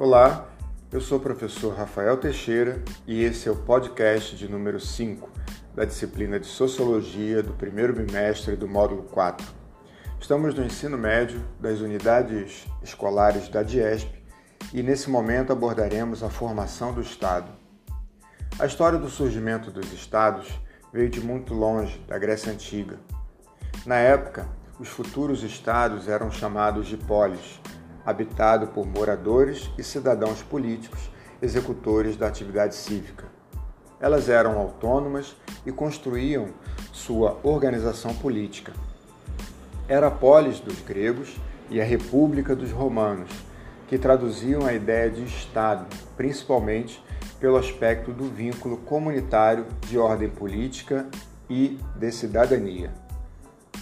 Olá, eu sou o professor Rafael Teixeira e esse é o podcast de número 5 da disciplina de Sociologia do primeiro bimestre do módulo 4. Estamos no ensino médio das unidades escolares da DIESP e nesse momento abordaremos a formação do Estado. A história do surgimento dos Estados veio de muito longe, da Grécia Antiga. Na época, os futuros estados eram chamados de polis habitado por moradores e cidadãos políticos executores da atividade cívica. Elas eram autônomas e construíam sua organização política. Era a polis dos gregos e a república dos romanos, que traduziam a ideia de Estado, principalmente pelo aspecto do vínculo comunitário de ordem política e de cidadania.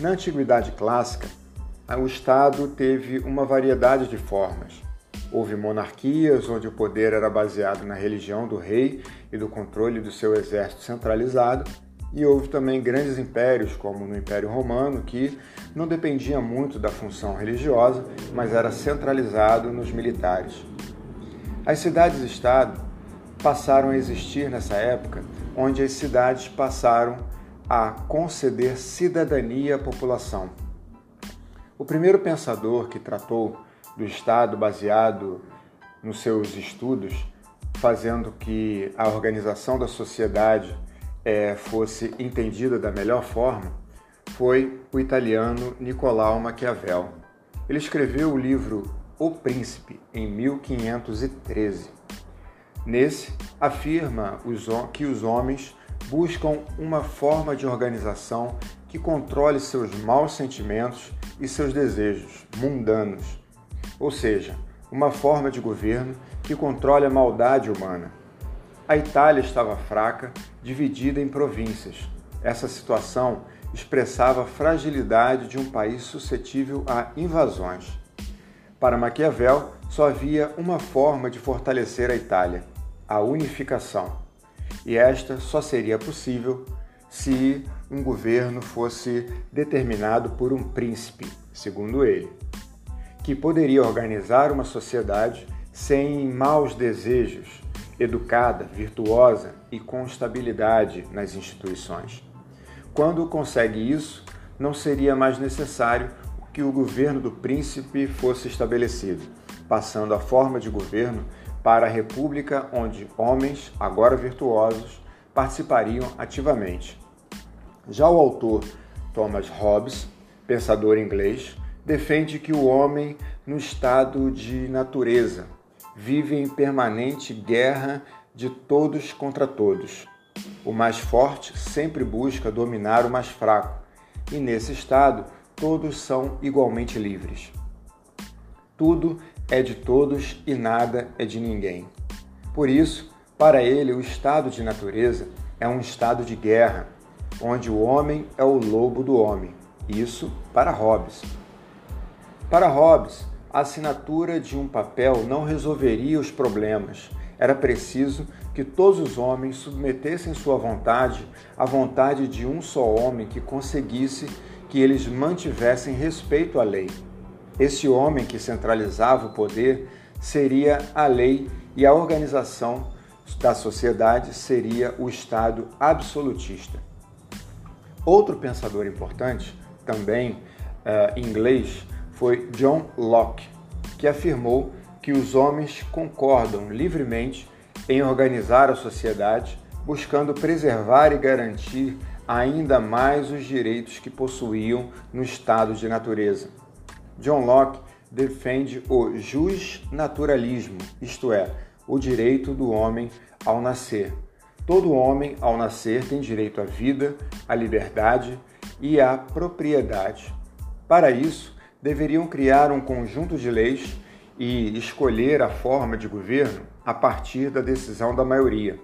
Na Antiguidade Clássica, o Estado teve uma variedade de formas. Houve monarquias onde o poder era baseado na religião do rei e do controle do seu exército centralizado, e houve também grandes impérios, como no Império Romano, que não dependia muito da função religiosa, mas era centralizado nos militares. As cidades-estado passaram a existir nessa época, onde as cidades passaram a conceder cidadania à população o primeiro pensador que tratou do Estado baseado nos seus estudos, fazendo que a organização da sociedade é, fosse entendida da melhor forma, foi o italiano Nicolau Maquiavel. Ele escreveu o livro O Príncipe em 1513. Nesse, afirma que os homens buscam uma forma de organização que controle seus maus sentimentos e seus desejos mundanos, ou seja, uma forma de governo que controle a maldade humana. A Itália estava fraca, dividida em províncias. Essa situação expressava a fragilidade de um país suscetível a invasões. Para Maquiavel, só havia uma forma de fortalecer a Itália: a unificação. E esta só seria possível se um governo fosse determinado por um príncipe, segundo ele, que poderia organizar uma sociedade sem maus desejos, educada, virtuosa e com estabilidade nas instituições. Quando consegue isso, não seria mais necessário que o governo do príncipe fosse estabelecido, passando a forma de governo para a república onde homens, agora virtuosos, participariam ativamente. Já o autor Thomas Hobbes, pensador inglês, defende que o homem, no estado de natureza, vive em permanente guerra de todos contra todos. O mais forte sempre busca dominar o mais fraco, e nesse estado todos são igualmente livres. Tudo é de todos e nada é de ninguém. Por isso, para ele, o estado de natureza é um estado de guerra, onde o homem é o lobo do homem. Isso para Hobbes. Para Hobbes, a assinatura de um papel não resolveria os problemas. Era preciso que todos os homens submetessem sua vontade à vontade de um só homem que conseguisse que eles mantivessem respeito à lei. Esse homem que centralizava o poder seria a lei e a organização da sociedade seria o Estado absolutista. Outro pensador importante, também uh, inglês, foi John Locke, que afirmou que os homens concordam livremente em organizar a sociedade, buscando preservar e garantir ainda mais os direitos que possuíam no estado de natureza. John Locke defende o justnaturalismo, isto é, o direito do homem ao nascer. Todo homem, ao nascer, tem direito à vida, à liberdade e à propriedade. Para isso, deveriam criar um conjunto de leis e escolher a forma de governo a partir da decisão da maioria.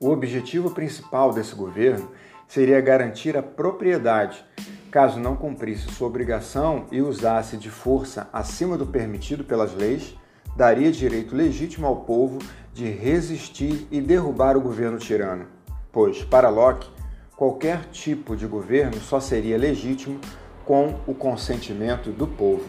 O objetivo principal desse governo seria garantir a propriedade. Caso não cumprisse sua obrigação e usasse de força acima do permitido pelas leis, daria direito legítimo ao povo de resistir e derrubar o governo tirano, pois, para Locke, qualquer tipo de governo só seria legítimo com o consentimento do povo.